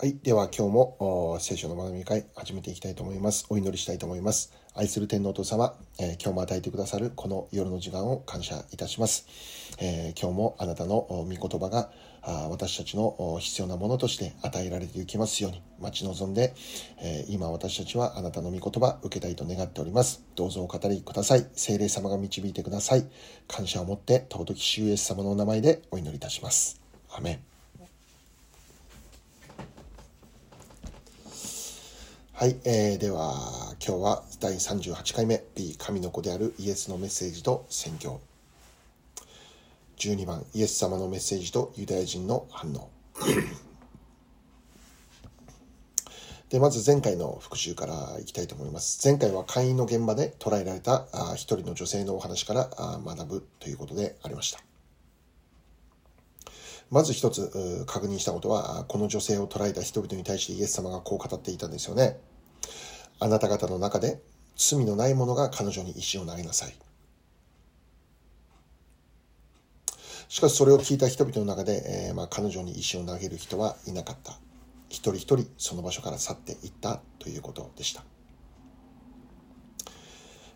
はい。では今日も聖書の学び会始めていきたいと思います。お祈りしたいと思います。愛する天皇と様、えー、今日も与えてくださるこの夜の時間を感謝いたします。えー、今日もあなたの御言葉があ私たちの必要なものとして与えられていきますように待ち望んで、えー、今私たちはあなたの御言葉受けたいと願っております。どうぞお語りください。聖霊様が導いてください。感謝を持って尊き主イエス様のお名前でお祈りいたします。アメン。はい、えー、では今日は第38回目 B 神の子であるイエスのメッセージと宣教。12番イエス様のメッセージとユダヤ人の反応。でまず前回の復習からいきたいと思います。前回は会員の現場で捉えられた一人の女性のお話からあ学ぶということでありました。まず一つ確認したことは、この女性を捉えた人々に対してイエス様がこう語っていたんですよね。あなた方の中で罪のない者が彼女に石を投げなさい。しかしそれを聞いた人々の中で、えー、まあ、彼女に石を投げる人はいなかった。一人一人その場所から去っていったということでした。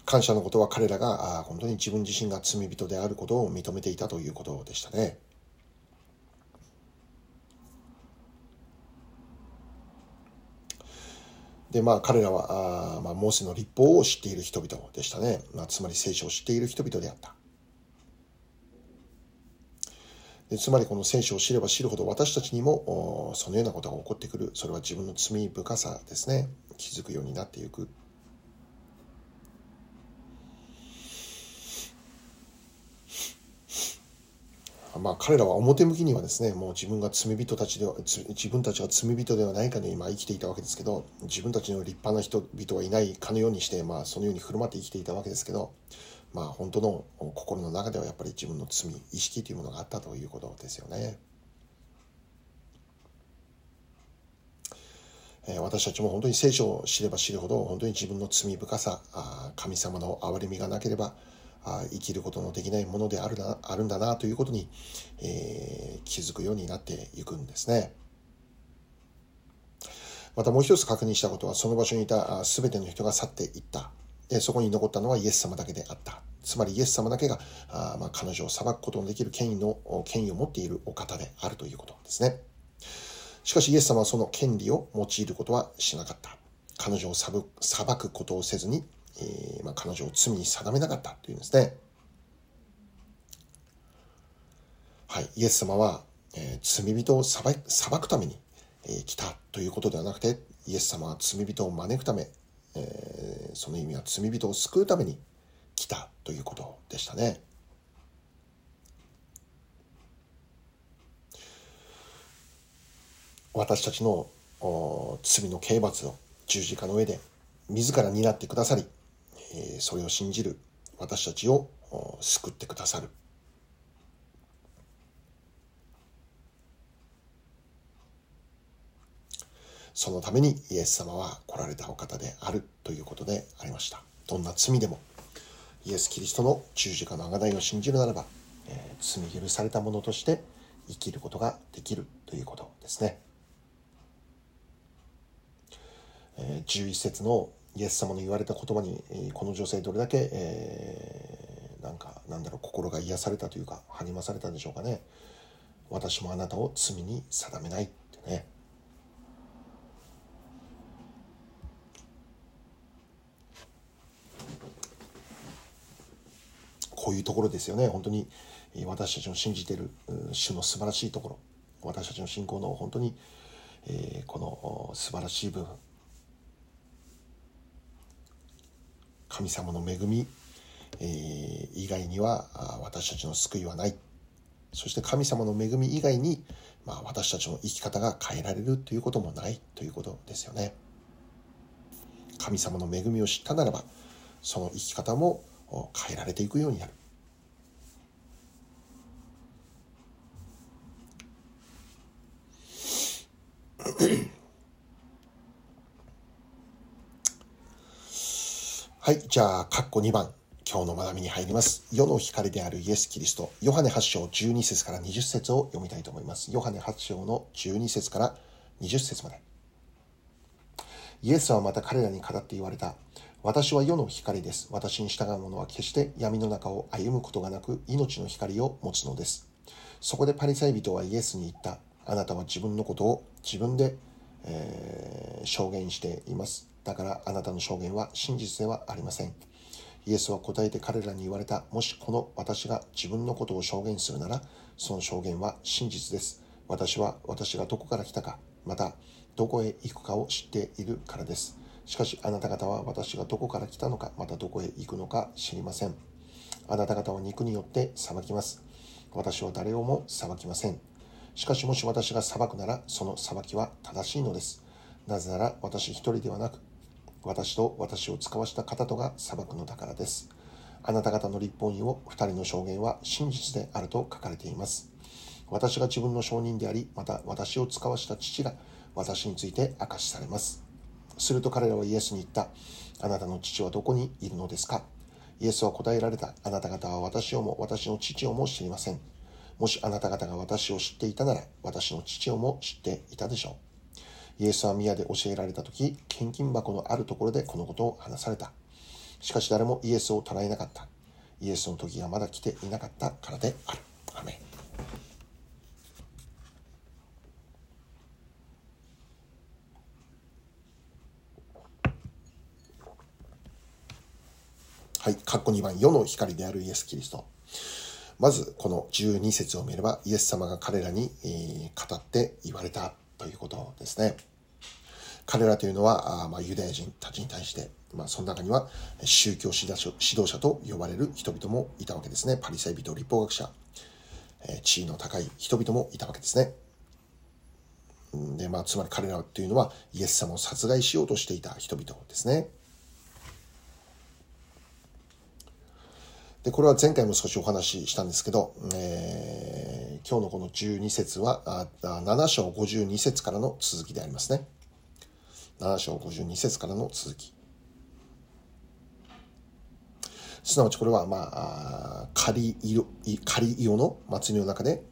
感謝のことは彼らがあ本当に自分自身が罪人であることを認めていたということでしたね。で、まあ彼らは、あまあ、モーセの立法を知っている人々でしたね。まあ、つまり聖書を知っている人々であった。でつまりこの聖書を知れば知るほど私たちにもそのようなことが起こってくる。それは自分の罪深さですね。気づくようになっていく。まあ、彼らは表向きにはですね、もう自分が罪人たちでは、自分たちは罪人ではないかのようにまあ生きていたわけですけど、自分たちの立派な人々はいないかのようにして、まあ、そのように振る舞って生きていたわけですけど、まあ、本当の心の中ではやっぱり自分の罪、意識というものがあったということですよね。私たちも本当に聖書を知れば知るほど、本当に自分の罪深さ、神様の憐れみがなければ、あ生きることのできないものであるなあるんだなということに、えー、気づくようになっていくんですね。またもう一つ確認したことは、その場所にいた全ての人が去っていった。でそこに残ったのはイエス様だけであった。つまりイエス様だけが、あまあ、彼女を裁くことのできる権威の、権威を持っているお方であるということですね。しかしイエス様はその権利を用いることはしなかった。彼女を裁くことをせずに、えー、まあ、彼女を罪に定めなかったというんですね。はい、イエス様は、えー、罪人を裁くために、えー、来たということではなくて、イエス様は罪人を招くため、えー、その意味は罪人を救うために来たということでしたね。私たちの罪の刑罰を十字架の上で自ら担ってくださり、えそれを信じる私たちを救ってくださる。そのためにイエス様は来られたお方であるということでありました。どんな罪でもイエス・キリストの十字架の贖いを信じるならば、えー、罪許された者として生きることができるということですね。えー、11節のイエス様の言われた言葉に、この女性どれだけ、えー、なんか、なんだろう、心が癒されたというか、励まされたんでしょうかね。私もあなたを罪に定めないってね。こういうところですよね。本当に私たちの信じている主の素晴らしいところ。私たちの信仰の本当に、えー、この素晴らしい部分。神様の恵み、えー、以外には私たちの救いはない。そして神様の恵み以外に、まあ、私たちの生き方が変えられるということもないということですよね。神様の恵みを知ったならば、その生き方も変えられていくようになる。はい。じゃあ、カッコ2番。今日の学びに入ります。世の光であるイエス・キリスト。ヨハネ8章12節から20節を読みたいと思います。ヨハネ8章の12節から20節まで。イエスはまた彼らに語って言われた。私は世の光です。私に従う者は決して闇の中を歩むことがなく命の光を持つのです。そこでパリサイ人はイエスに言った。あなたは自分のことを自分で、えー、証言しています。だからあなたの証言は真実ではありません。イエスは答えて彼らに言われた。もしこの私が自分のことを証言するなら、その証言は真実です。私は私がどこから来たか、またどこへ行くかを知っているからです。しかしあなた方は私がどこから来たのか、またどこへ行くのか知りません。あなた方は肉によって裁きます。私は誰をも裁きません。しかしもし私が裁くなら、その裁きは正しいのです。なぜなら私一人ではなく、私と私を使わした方とが裁くのだからです。あなた方の立法にを二人の証言は真実であると書かれています。私が自分の証人であり、また私を使わした父が私について明かしされます。すると彼らはイエスに言った。あなたの父はどこにいるのですか？イエスは答えられた。あなた方は私をも私の父をも知りません。もしあなた方が私を知っていたなら、私の父をも知っていたでしょう。イエスは宮で教えられた時、献金箱のあるところでこのことを話された。しかし誰もイエスを捉えなかった。イエスの時がまだ来ていなかったからである。アメはい、括弧2番、世の光であるイエス・キリスト。まず、この12節を見れば、イエス様が彼らに、えー、語って言われたということですね。彼らというのは、あまあ、ユダヤ人たちに対して、まあ、その中には宗教指導者と呼ばれる人々もいたわけですね。パリサイ人、立法学者、え地位の高い人々もいたわけですね。で、まあ、つまり彼らというのは、イエス様を殺害しようとしていた人々ですね。で、これは前回も少しお話ししたんですけど、えー、今日のこの12節はあ、7章52節からの続きでありますね。7章52節からの続き。すなわちこれは、まあ、仮仮イオの祭りの中で、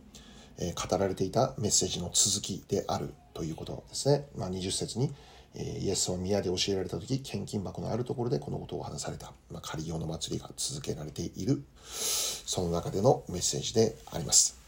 えー、語られていたメッセージの続きであるということですね。まあ、20節に、えイエスは宮で教えられた時、献金箱のあるところでこのことを話された。まあ、仮用の祭りが続けられている、その中でのメッセージであります。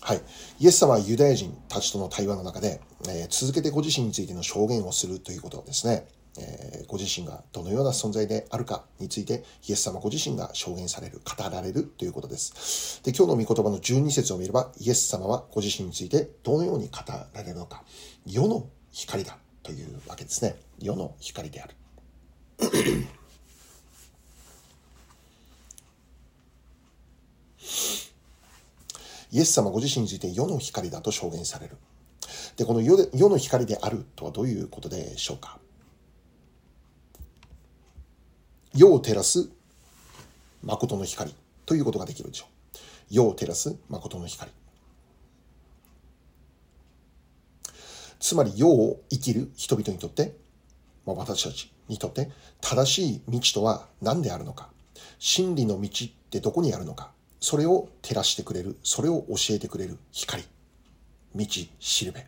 はい。イエス様はユダヤ人たちとの対話の中で、えー、続けてご自身についての証言をするということですね。えー、ご自身がどのような存在であるかについて、イエス様ご自身が証言される、語られるということです。で、今日の御言葉の12節を見れば、イエス様はご自身についてどのように語られるのか。世の光だというわけですね。世の光である。イエス様ご自身について世の光だと証言される。で、この世で世の光であるとはどういうことでしょうか？世を照らす誠の光ということができるでしょう。世を照らす誠の光。つまり世を生きる人々にとって、まあ、私たちにとって正しい道とは何であるのか、真理の道ってどこにあるのか、それを照らしてくれる、それを教えてくれる光、道、しるべ。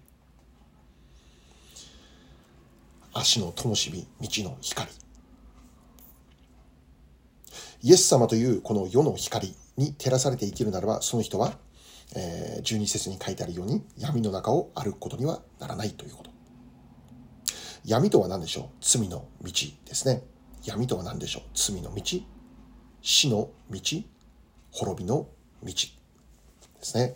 足の灯火、道の光。イエス様というこの世の光に照らされて生きるならば、その人はえー、12節に書いてあるように闇の中を歩くことにはならないということ。闇とは何でしょう？罪の道ですね。闇とは何でしょう？罪の道、死の道、滅びの道ですね。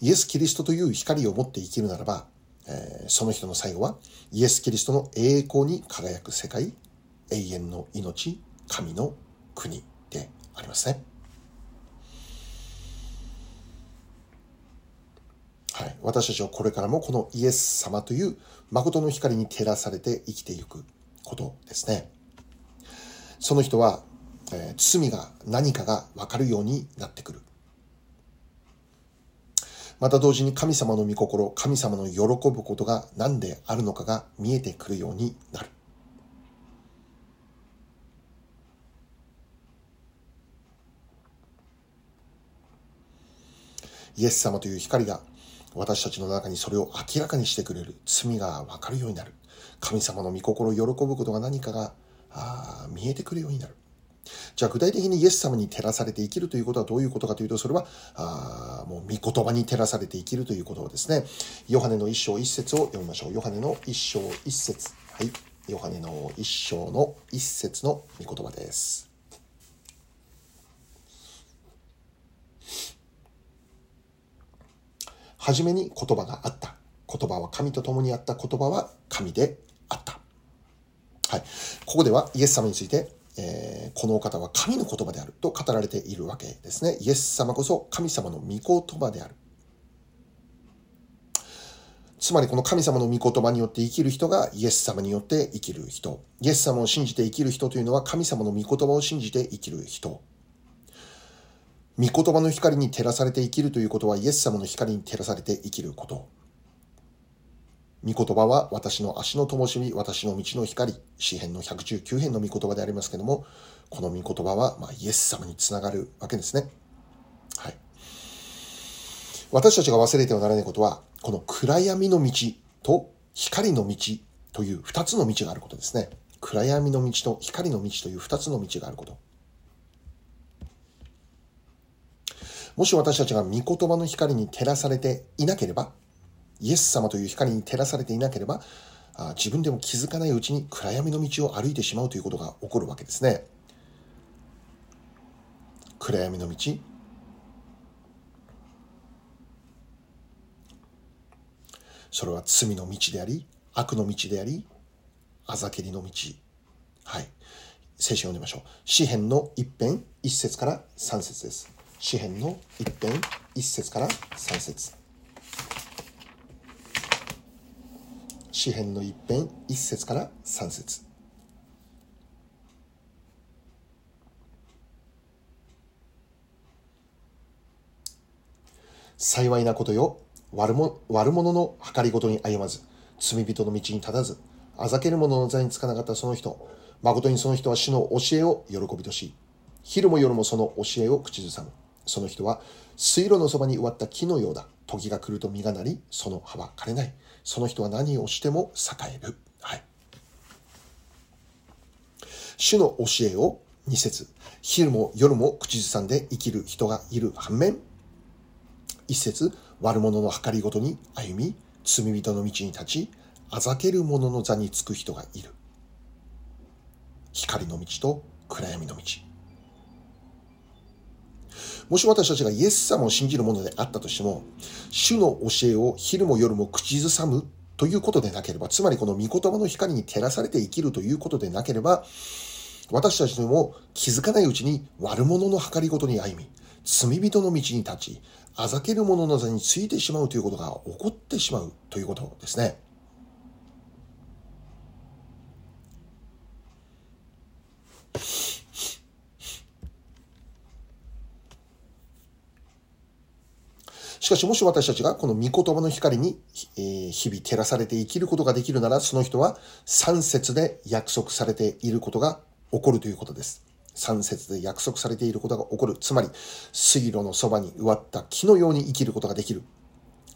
イエス・キリストという光を持って生きるならば、えー、その人の最後はイエス・キリストの栄光に輝く世界、永遠の命、神の国でありますね。はい。私たちはこれからもこのイエス様という誠の光に照らされて生きていくことですね。その人は、えー、罪が何かがわかるようになってくる。また同時に神様の御心、神様の喜ぶことが何であるのかが見えてくるようになる。イエス様という光が私たちの中にそれを明らかにしてくれる。罪がわかるようになる。神様の御心を喜ぶことが何かがあ見えてくるようになる。じゃあ具体的にイエス様に照らされて生きるということはどういうことかというと、それは、あもう御言葉に照らされて生きるということですね。ヨハネの一章一節を読みましょう。ヨハネの一章一節。はい。ヨハネの一章の一節の御言葉です。はじめに言葉があった。言葉は神と共にあった言葉は神であった。はい。ここではイエス様についてえー、このお方は神の言葉であると語られているわけですね。イエス様こそ神様の御言葉である。つまりこの神様の御言葉によって生きる人がイエス様によって生きる人。イエス様を信じて生きる人というのは神様の御言葉を信じて生きる人。御言葉の光に照らされて生きるということはイエス様の光に照らされて生きること。御言葉は私の足の灯火、私の道の光、詩篇の119編の御言葉でありますけども、この御言葉は、まあ、イエス様につながるわけですね。はい。私たちが忘れてはならないことは、この暗闇の道と光の道という二つの道があることですね。暗闇の道と光の道という二つの道があること。もし私たちが御言葉の光に照らされていなければ、イエス様という光に照らされていなければ、自分でも気づかないうちに暗闇の道を歩いてしまうということが起こるわけですね。暗闇の道。それは罪の道であり、悪の道であり、あざけりの道。はい。聖書を読んでみましょう。詩篇の一編一節から三節です。詩篇の一編一節から三節。詩篇の一編一節から三節。幸いなことよ悪も悪者の計りごとに歩まず罪人の道に立たずあざける者の座につかなかったその人誠にその人は主の教えを喜びとし昼も夜もその教えを口ずさむ。その人は水路のそばに植わった木のようだ。時が来ると実がなりその葉は枯れないその人は何をしても栄える。はい。主の教えを2節昼も夜も口ずさんで生きる人がいる反面、一節悪者の計りごとに歩み、罪人の道に立ち、あざける者の座につく人がいる。光の道と暗闇の道。もし私たちがイエス様を信じるものであったとしても、主の教えを昼も夜も口ずさむということでなければ、つまりこの御言葉の光に照らされて生きるということでなければ、私たちも気づかないうちに悪者の計りごとに歩み、罪人の道に立ち、あざける者の座についてしまうということが起こってしまうということですね。しかしもし私たちがこの御言葉の光に、え日々照らされて生きることができるなら、その人は三節で約束されていることが起こるということです。三節で約束されていることが起こる。つまり、水路のそばに植わった木のように生きることができる。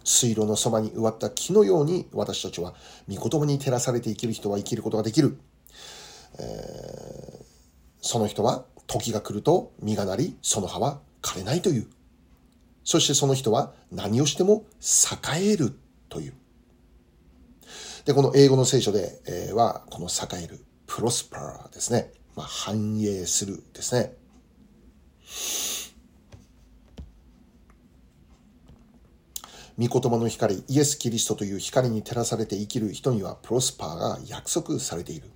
水路のそばに植わった木のように私たちは御言葉に照らされて生きる人は生きることができる。えー、その人は時が来ると実がなり、その葉は枯れないというそしてその人は何をしても栄えるという。で、この英語の聖書で、え、は、この栄える、プロスパーですね。まあ、繁栄するですね。御言葉の光、イエス・キリストという光に照らされて生きる人にはプロスパーが約束されている。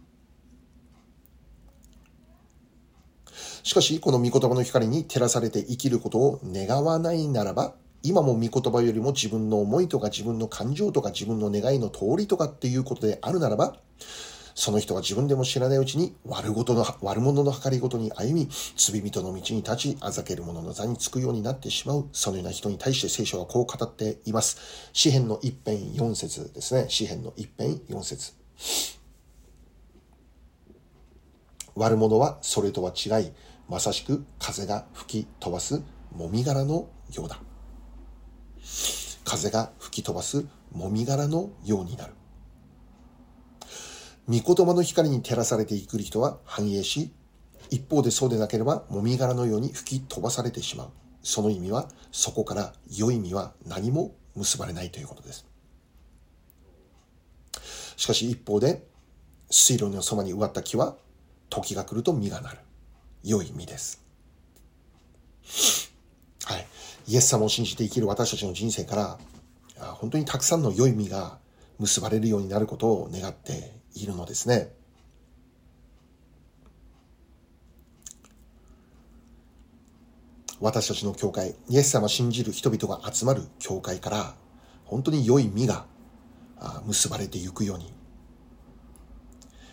しかし、この御言葉の光に照らされて生きることを願わないならば、今も御言葉よりも自分の思いとか自分の感情とか自分の願いの通りとかっていうことであるならば、その人は自分でも知らないうちに悪ごとの、悪者の計りごとに歩み、罪人の道に立ち、あざける者の座につくようになってしまう、そのような人に対して聖書はこう語っています。詩篇の一編四節ですね。詩篇の一編四節。悪者はそれとは違い、まさしく風が吹き飛ばすもみ殻のようだ。風が吹き飛ばすもみ殻のようになる。御言葉の光に照らされていく人は繁栄し、一方でそうでなければもみ殻のように吹き飛ばされてしまう。その意味は、そこから良い意味は何も結ばれないということです。しかし一方で、水路のそばに植わった木は、時が来ると実がなる。良い実です。はい。イエス様を信じて生きる私たちの人生から、本当にたくさんの良い実が結ばれるようになることを願っているのですね。私たちの教会、イエス様を信じる人々が集まる教会から、本当に良い実が結ばれていくように、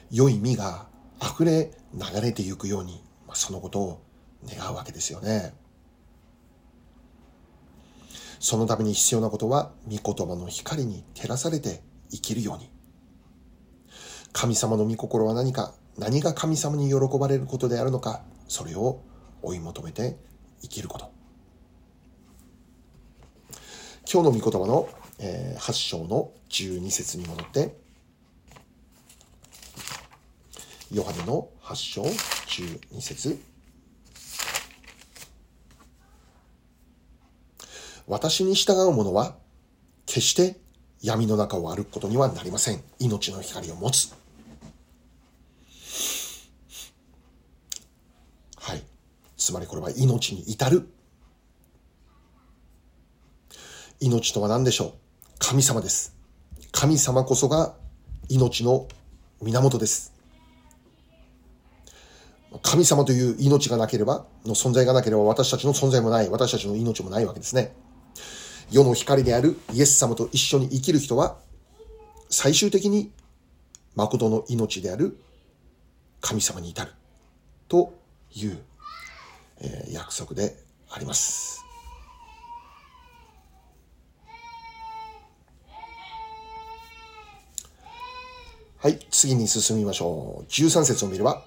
良い実が溢れ流れていくように、そのことを願うわけですよね。そのために必要なことは、御言葉の光に照らされて生きるように。神様の御心は何か、何が神様に喜ばれることであるのか、それを追い求めて生きること。今日の御言葉の、えー、8章の12節に戻って、ヨハネの8章12節私に従う者は決して闇の中を歩くことにはなりません。命の光を持つ。はいつまりこれは命に至る。命とは何でしょう？神様です。神様こそが命の源です。神様という命がなければ、の存在がなければ私たちの存在もない、私たちの命もないわけですね。世の光であるイエス様と一緒に生きる人は、最終的に誠の命である神様に至るというえー、約束であります。はい、次に進みましょう。13節を見れば、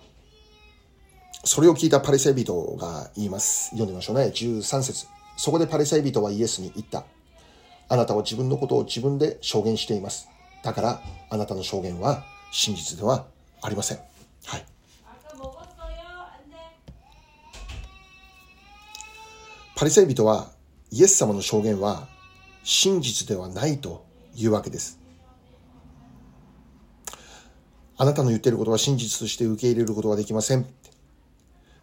それを聞いたパリサイ人が言います。読んでみましょうね。13節そこでパリサイ人はイエスに言った。あなたは自分のことを自分で証言しています。だから、あなたの証言は真実ではありません。はい。パリサイ人はイエス様の証言は真実ではないというわけです。あなたの言っていることは真実として受け入れることはできません。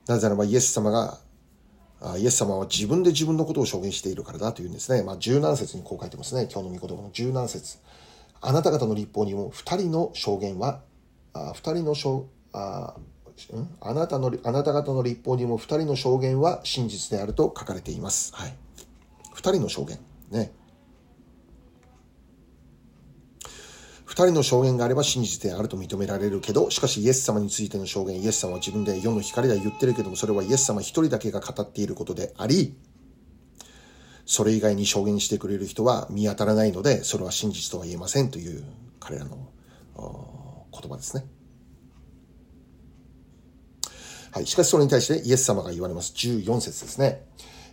なぜならばイエス様が、イエス様は自分で自分のことを証言しているからだというんですね。まあ、十何節にこう書いてますね。今日の御言葉の十何節。あなた方の立法にも二人の証言は、二人の証、ああなたの、あなた方の立法にも二人の証言は真実であると書かれています。はい。二人の証言。ね。人の証言があれば真実であると認められるけど、しかしイエス様についての証言、イエス様は自分で世の光だ言ってるけども、それはイエス様一人だけが語っていることであり、それ以外に証言してくれる人は見当たらないので、それは真実とは言えませんという彼らの言葉ですね。はい。しかしそれに対してイエス様が言われます。14節ですね。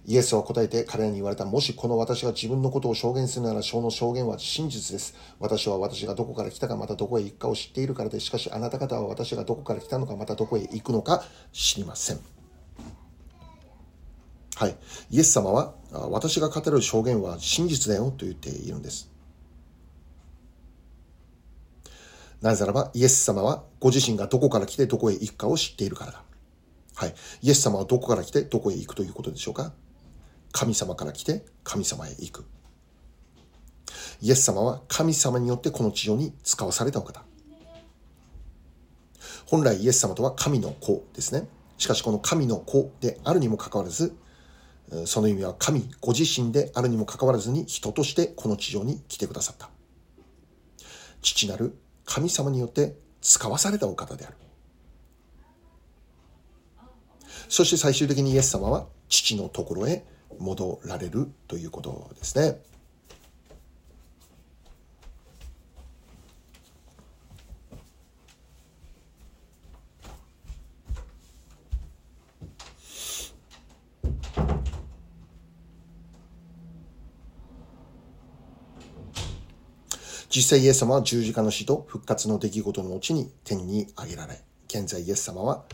イエスは答えて彼らに言われた。もしこの私が自分のことを証言するなら、その証言は真実です。私は私がどこから来たか、またどこへ行くかを知っているからです。しかしあなた方は私がどこから来たのか、またどこへ行くのか知りません。はい。イエス様は、私が語る証言は真実だよと言っているんです。なぜならば、イエス様はご自身がどこから来てどこへ行くかを知っているからだ。はい。イエス様はどこから来てどこへ行くということでしょうか神様から来て神様へ行く。イエス様は神様によってこの地上に使わされたお方。本来イエス様とは神の子ですね。しかしこの神の子であるにもかかわらず、その意味は神ご自身であるにもかかわらずに人としてこの地上に来てくださった。父なる神様によって使わされたお方である。そして最終的にイエス様は父のところへ戻られるということですね。実際イエス様は十字架の死と復活の出来事の後に天に上げられ、現在イエス様は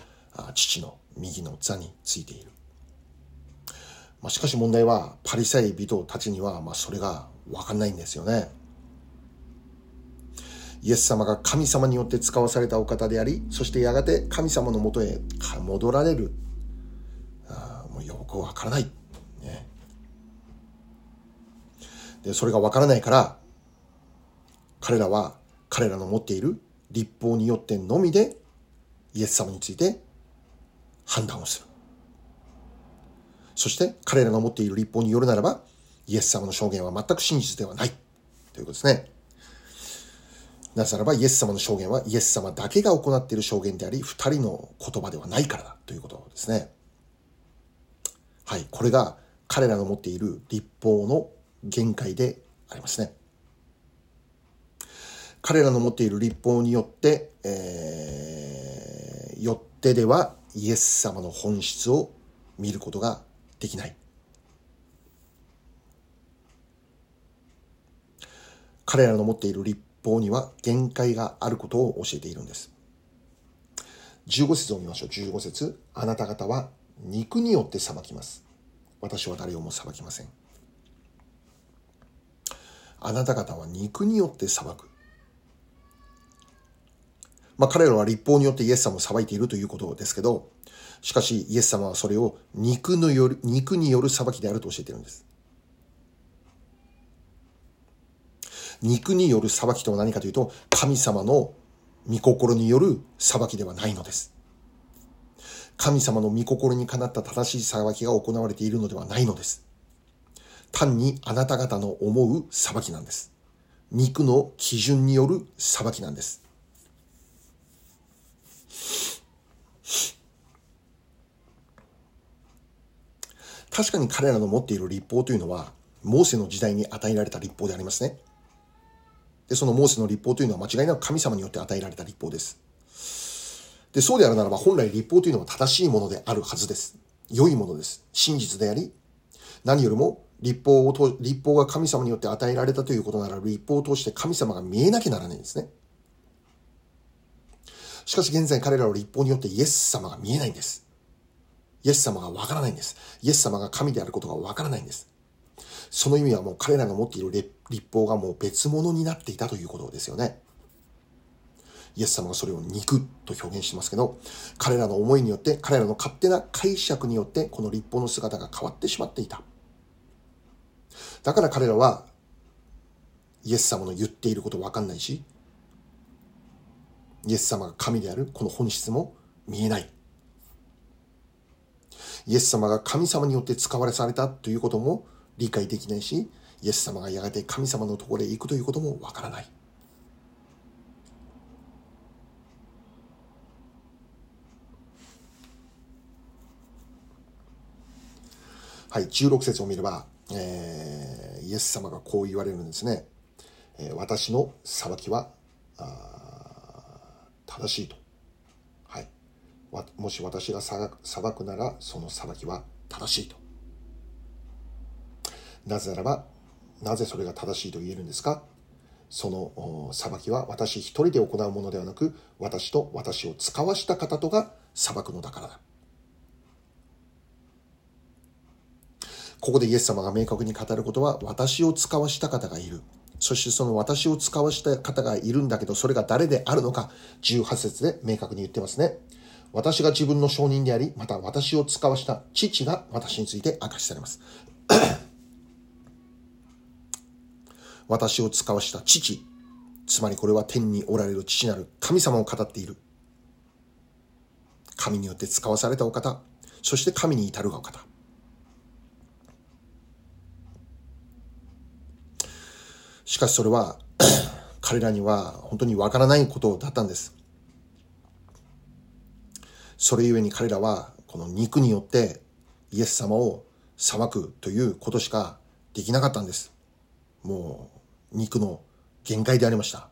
父の右の座についている。まあ、しかし問題は、パリサイ人たちには、まあ、それがわかんないんですよね。イエス様が神様によって使わされたお方であり、そしてやがて神様のもとへ戻られる。あもうよくわからない。ね、で、それがわからないから、彼らは彼らの持っている立法によってのみでイエス様について判断をする。そして彼らが持っている立法によるならば、イエス様の証言は全く真実ではない。ということですね。なぜならば、イエス様の証言はイエス様だけが行っている証言であり、二人の言葉ではないからだということですね。はい。これが彼らの持っている立法の限界でありますね。彼らの持っている立法によって、えー、よってではイエス様の本質を見ることができない。彼らの持っている立法には限界があることを教えているんです。15節を見ましょう。15節あなた方は肉によって裁きます。私は誰をも裁きません。あなた方は肉によって裁く。まあ彼らは立法によってイエス様を裁いているということですけど、しかしイエス様はそれを肉のよる肉による裁きであると教えているんです。肉による裁きとは何かというと、神様の御心による裁きではないのです。神様の御心にかなった正しい裁きが行われているのではないのです。単にあなた方の思う裁きなんです。肉の基準による裁きなんです。確かに彼らの持っている立法というのは、モーセの時代に与えられた立法でありますね。で、そのモーセの立法というのは間違いなく神様によって与えられた立法です。で、そうであるならば本来立法というのは正しいものであるはずです。良いものです。真実であり、何よりも立法をと、立法が神様によって与えられたということなら立法を通して神様が見えなきゃならないんですね。しかし現在彼らの立法によってイエス様が見えないんです。イエス様がわからないんです。イエス様が神であることがわからないんです。その意味はもう彼らが持っている立法がもう別物になっていたということですよね。イエス様がそれを肉と表現してますけど、彼らの思いによって、彼らの勝手な解釈によって、この立法の姿が変わってしまっていた。だから彼らは、イエス様の言っていることわかんないし、イエス様が神であるこの本質も見えない。イエス様が神様によって使われされたということも理解できないし、イエス様がやがて神様のところへ行くということもわからない。はい、16節を見れば、えー、イエス様がこう言われるんですね。えー、私の裁きは正しいと。はい。もし私が裁くなら、その裁きは正しいと。なぜならば、なぜそれが正しいと言えるんですか？その裁きは私一人で行うものではなく、私と私を使わした方とが裁くのだからだ。ここでイエス様が明確に語ることは、私を使わした方がいる。そしてその私を使わした方がいるんだけど、それが誰であるのか、18節で明確に言ってますね。私が自分の証人であり、また私を使わした父が私について明かしされます。私を使わした父、つまりこれは天におられる父なる神様を語っている。神によって使わされたお方、そして神に至るがお方。しかしそれは 彼らには本当にわからないことだったんです。それゆえに彼らはこの肉によってイエス様を裁くということしかできなかったんです。もう肉の限界でありました。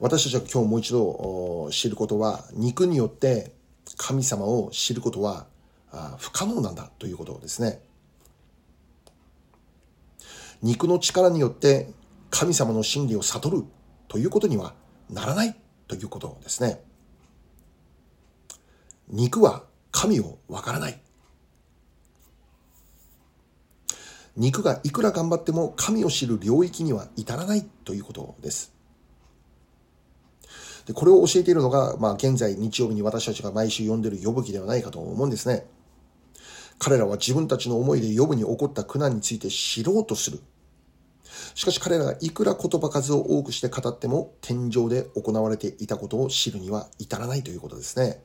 私たちは今日もう一度知ることは肉によって神様を知ることは不可能なんだということですね。肉の力によって神様の真理を悟るということにはならないということですね。肉は神をわからない。肉がいくら頑張っても神を知る領域には至らないということです。でこれを教えているのが、まあ、現在日曜日に私たちが毎週読んでる呼ぶ記ではないかと思うんですね。彼らは自分たちの思いで呼ぶに起こった苦難について知ろうとする。しかし彼らがいくら言葉数を多くして語っても天井で行われていたことを知るには至らないということですね。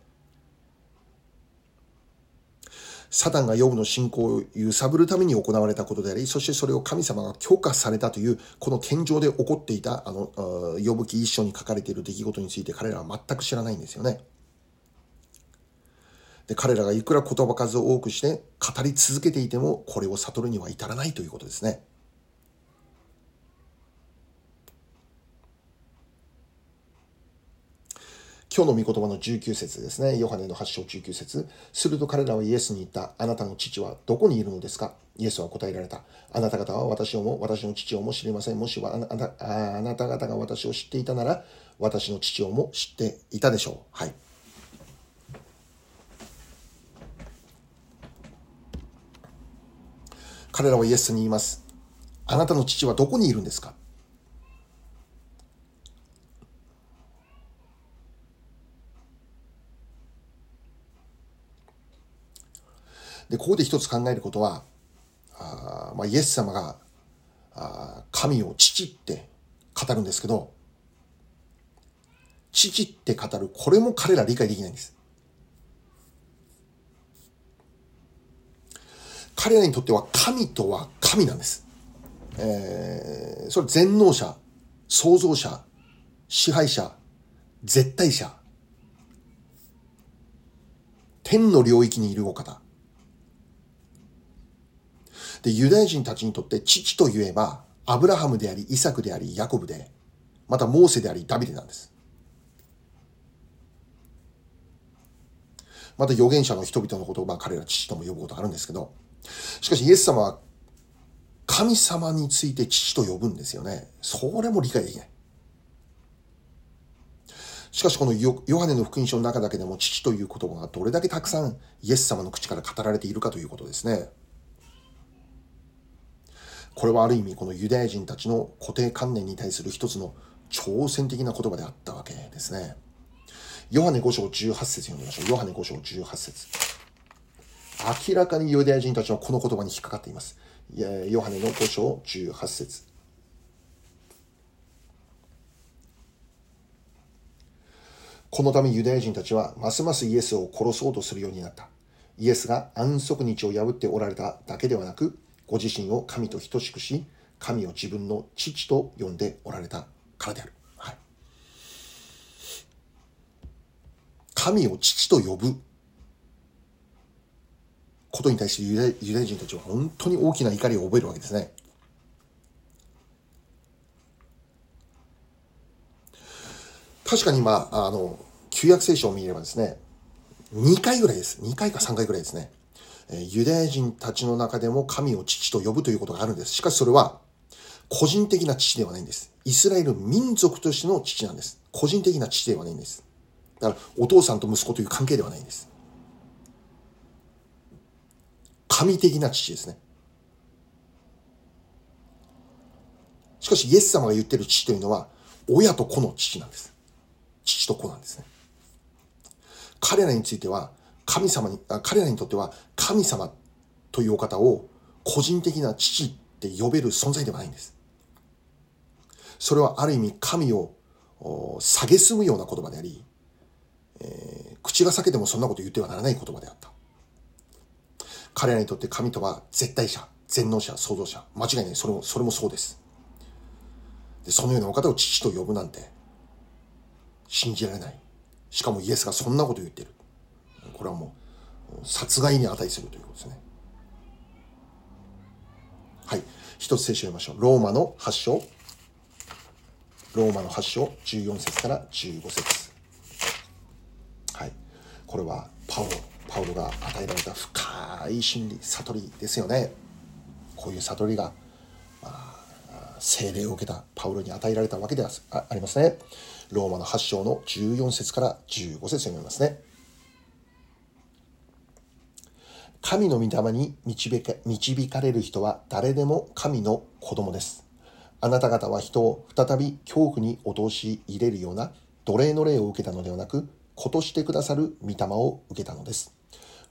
サタンがヨブの信仰を揺さぶるために行われたことであり、そしてそれを神様が許可されたという、この天井で起こっていた、あの、ヨブ記一章に書かれている出来事について彼らは全く知らないんですよね。で、彼らがいくら言葉数を多くして語り続けていても、これを悟るには至らないということですね。今日の御言葉の19節ですね。ヨハネの8章19節すると彼らはイエスに言った。あなたの父はどこにいるのですか？イエスは答えられた。あなた方は私をも、私の父をも知りません。もしはあなああなた方が私を知っていたなら、私の父をも知っていたでしょう。はい。彼らはイエスに言います。あなたの父はどこにいるんですか？で、ここで一つ考えることは、あまあ、イエス様があ神を父って語るんですけど、父って語る、これも彼ら理解できないんです。彼らにとっては神とは神なんです。えー、それ全能者、創造者、支配者、絶対者、天の領域にいるお方。で、ユダヤ人たちにとって父といえば、アブラハムであり、イサクであり、ヤコブで、またモーセであり、ダビデなんです。また預言者の人々のことを、まあ彼ら父とも呼ぶことあるんですけど、しかしイエス様は神様について父と呼ぶんですよね。それも理解できない。しかしこのヨハネの福音書の中だけでも父という言葉がどれだけたくさんイエス様の口から語られているかということですね。これはある意味このユダヤ人たちの固定観念に対する一つの挑戦的な言葉であったわけですね。ヨハネ5章18節読みましょう。ヨハネ5章18節明らかにユダヤ人たちはこの言葉に引っかかっています。ヨハネの5章18節このためユダヤ人たちはますますイエスを殺そうとするようになった。イエスが安息日を破っておられただけではなく、ご自身を神と等しくし、神を自分の父と呼んでおられたからである。はい、神を父と呼ぶことに対してユダユダヤ人たちは本当に大きな怒りを覚えるわけですね。確かにまあ、の、旧約聖書を見ればですね、2回ぐらいです。2回か3回ぐらいですね。えユダヤ人たちの中でも神を父と呼ぶということがあるんです。しかしそれは、個人的な父ではないんです。イスラエル民族としての父なんです。個人的な父ではないんです。だから、お父さんと息子という関係ではないんです。神的な父ですね。しかし、イエス様が言ってる父というのは、親と子の父なんです。父と子なんですね。彼らについては、神様に、彼らにとっては神様というお方を個人的な父って呼べる存在ではないんです。それはある意味神を蔑むような言葉であり、えー、口が裂けてもそんなこと言ってはならない言葉であった。彼らにとって神とは絶対者、全能者、創造者。間違いない。それも、それもそうです。で、そのようなお方を父と呼ぶなんて、信じられない。しかもイエスがそんなこと言ってる。これはもう殺害に値するということですね。はい。一つ聖書を読みましょう。ローマの8章。ローマの8章14節から15節はい。これはパウロ、パウロが与えられた深い真理、悟りですよね。こういう悟りが、まあ、聖霊を受けたパウロに与えられたわけではありますね。ローマの8章の14節から15節読みますね。神の御霊に導か導かれる人は誰でも神の子供です。あなた方は人を再び恐怖に陥れるような奴隷の霊を受けたのではなく、子としてくださる御霊を受けたのです。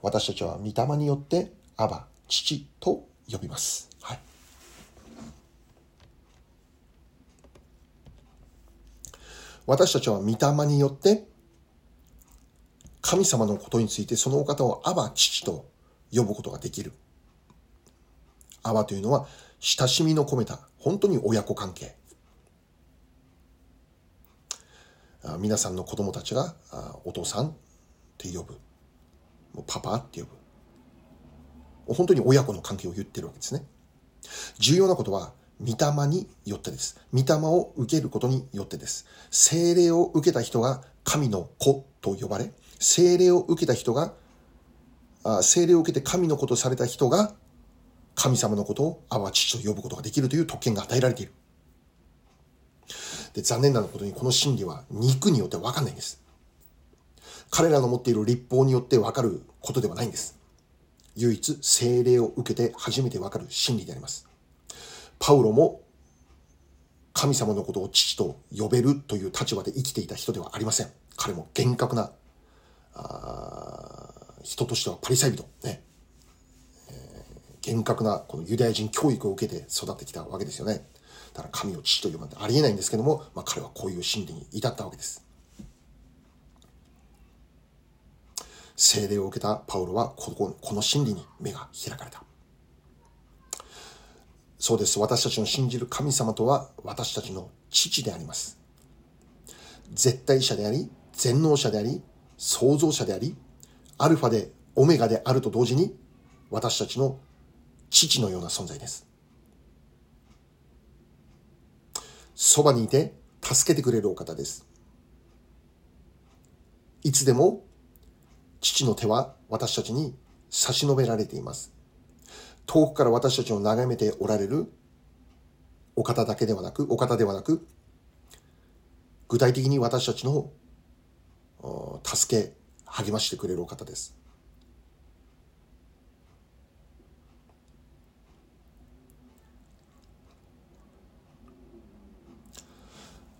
私たちは御霊によって、アバ、父と呼びます。はい。私たちは御霊によって、神様のことについてそのお方をアバ、父と呼ぶことができる。アバというのは親しみの込めた本当に親子関係。皆さんの子供たちがお父さんって呼ぶ。もうパパって呼ぶ。本当に親子の関係を言ってるわけですね。重要なことは、御霊によってです。御霊を受けることによってです。精霊を受けた人が神の子と呼ばれ、精霊を受けた人があ精霊を受けて神のことされた人が神様のことをアバ父と呼ぶことができるという特権が与えられている。で残念なことにこの真理は肉によってわかんないんです。彼らの持っている立法によってわかることではないんです。唯一精霊を受けて初めてわかる真理であります。パウロも神様のことを父と呼べるという立場で生きていた人ではありません。彼も厳格な人としてはパリサイ人、ね、えー、厳格なこのユダヤ人教育を受けて育ってきたわけですよね。だから神を父と呼ぶなんてありえないんですけども、まあ、彼はこういう心理に至ったわけです。聖霊を受けたパウロはこの真理に目が開かれた。そうです。私たちの信じる神様とは私たちの父であります。絶対者であり、全能者であり、創造者であり、アルファでオメガであると同時に私たちの父のような存在です。そばにいて助けてくれるお方です。いつでも父の手は私たちに差し伸べられています。遠くから私たちを眺めておられるお方だけではなく、お方ではなく、具体的に私たちの助け、励ましてくれるお方です。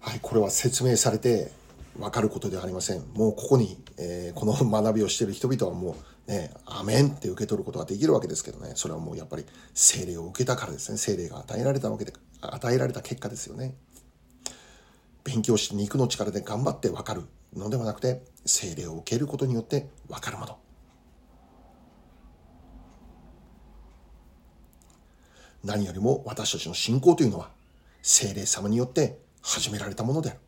はい、これは説明されて分かることではありません。もうここに、えー、この学びをしている人々はもうね、アメンって受け取ることができるわけですけどね、それはもうやっぱり精霊を受けたからですね、精霊が与えられたわけで、与えられた結果ですよね。勉強して肉の力で頑張って分かるのではなくて、精霊を受けることによって分かるもの。何よりも私たちの信仰というのは、精霊様によって始められたものである。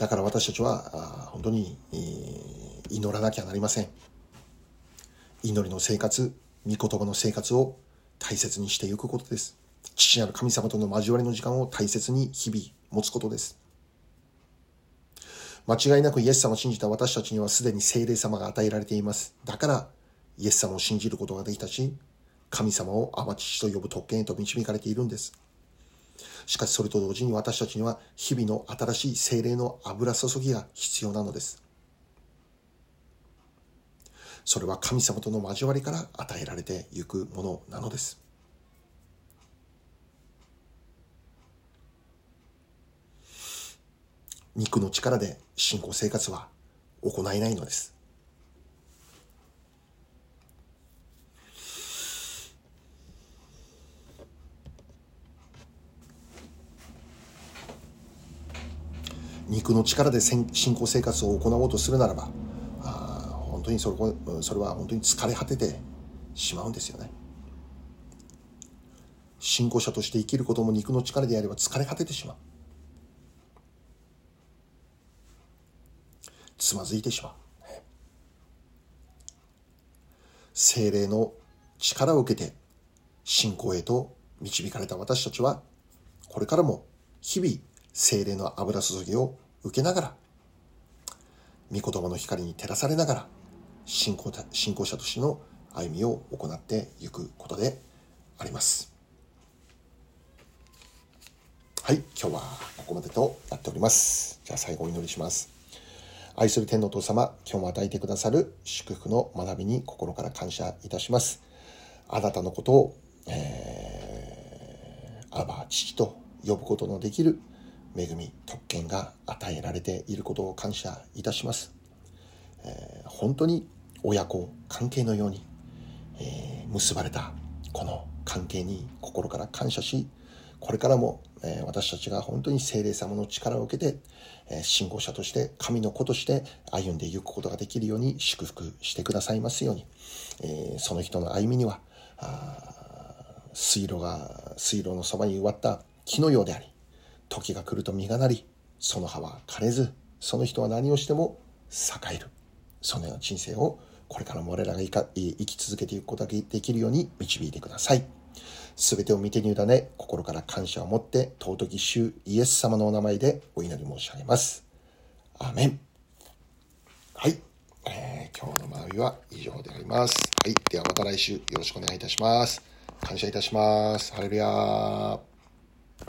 だから私たちは本当に祈らなきゃなりません。祈りの生活、御言葉の生活を大切にしていくことです。父なる神様との交わりの時間を大切に日々持つことです。間違いなくイエス様を信じた私たちにはすでに聖霊様が与えられています。だからイエス様を信じることができたし、神様をアバ父と呼ぶ特権へと導かれているんです。しかしそれと同時に私たちには日々の新しい精霊の油注ぎが必要なのです。それは神様との交わりから与えられていくものなのです。肉の力で信仰生活は行えないのです。肉の力で信仰生活を行おうとするならばあ本当にそれそれは本当に疲れ果ててしまうんですよね。信仰者として生きることも肉の力であれば疲れ果ててしまう。つまずいてしまう。精霊の力を受けて信仰へと導かれた私たちはこれからも日々精霊の油注ぎを受けながら御言葉の光に照らされながら、信仰信仰者としての歩みを行っていくことであります。はい、今日はここまでとなっております。じゃあ最後お祈りします。愛する天のお父様、今日も与えてくださる祝福の学びに心から感謝いたします。あなたのことを、えー、アバ父と呼ぶことのできる恵み、特権が与えられていることを感謝いたします。えー、本当に親子関係のように、えー、結ばれたこの関係に心から感謝し、これからも、えー、私たちが本当に精霊様の力を受けて、え信仰者として神の子として歩んでいくことができるように祝福してくださいますように、えその人の歩みには、水路が、水路のそばに植わった木のようであり、時が来ると実がなり、その葉は枯れず、その人は何をしても栄える。そのような人生をこれからも我らが生き続けていくことができるように導いてください。すべてを見てに委ね、心から感謝を持って、尊き主イエス様のお名前でお祈り申し上げます。アメン。はい。えー、今日の学びは以上であります。はい。ではまた来週よろしくお願いいたします。感謝いたします。ハレルヤー。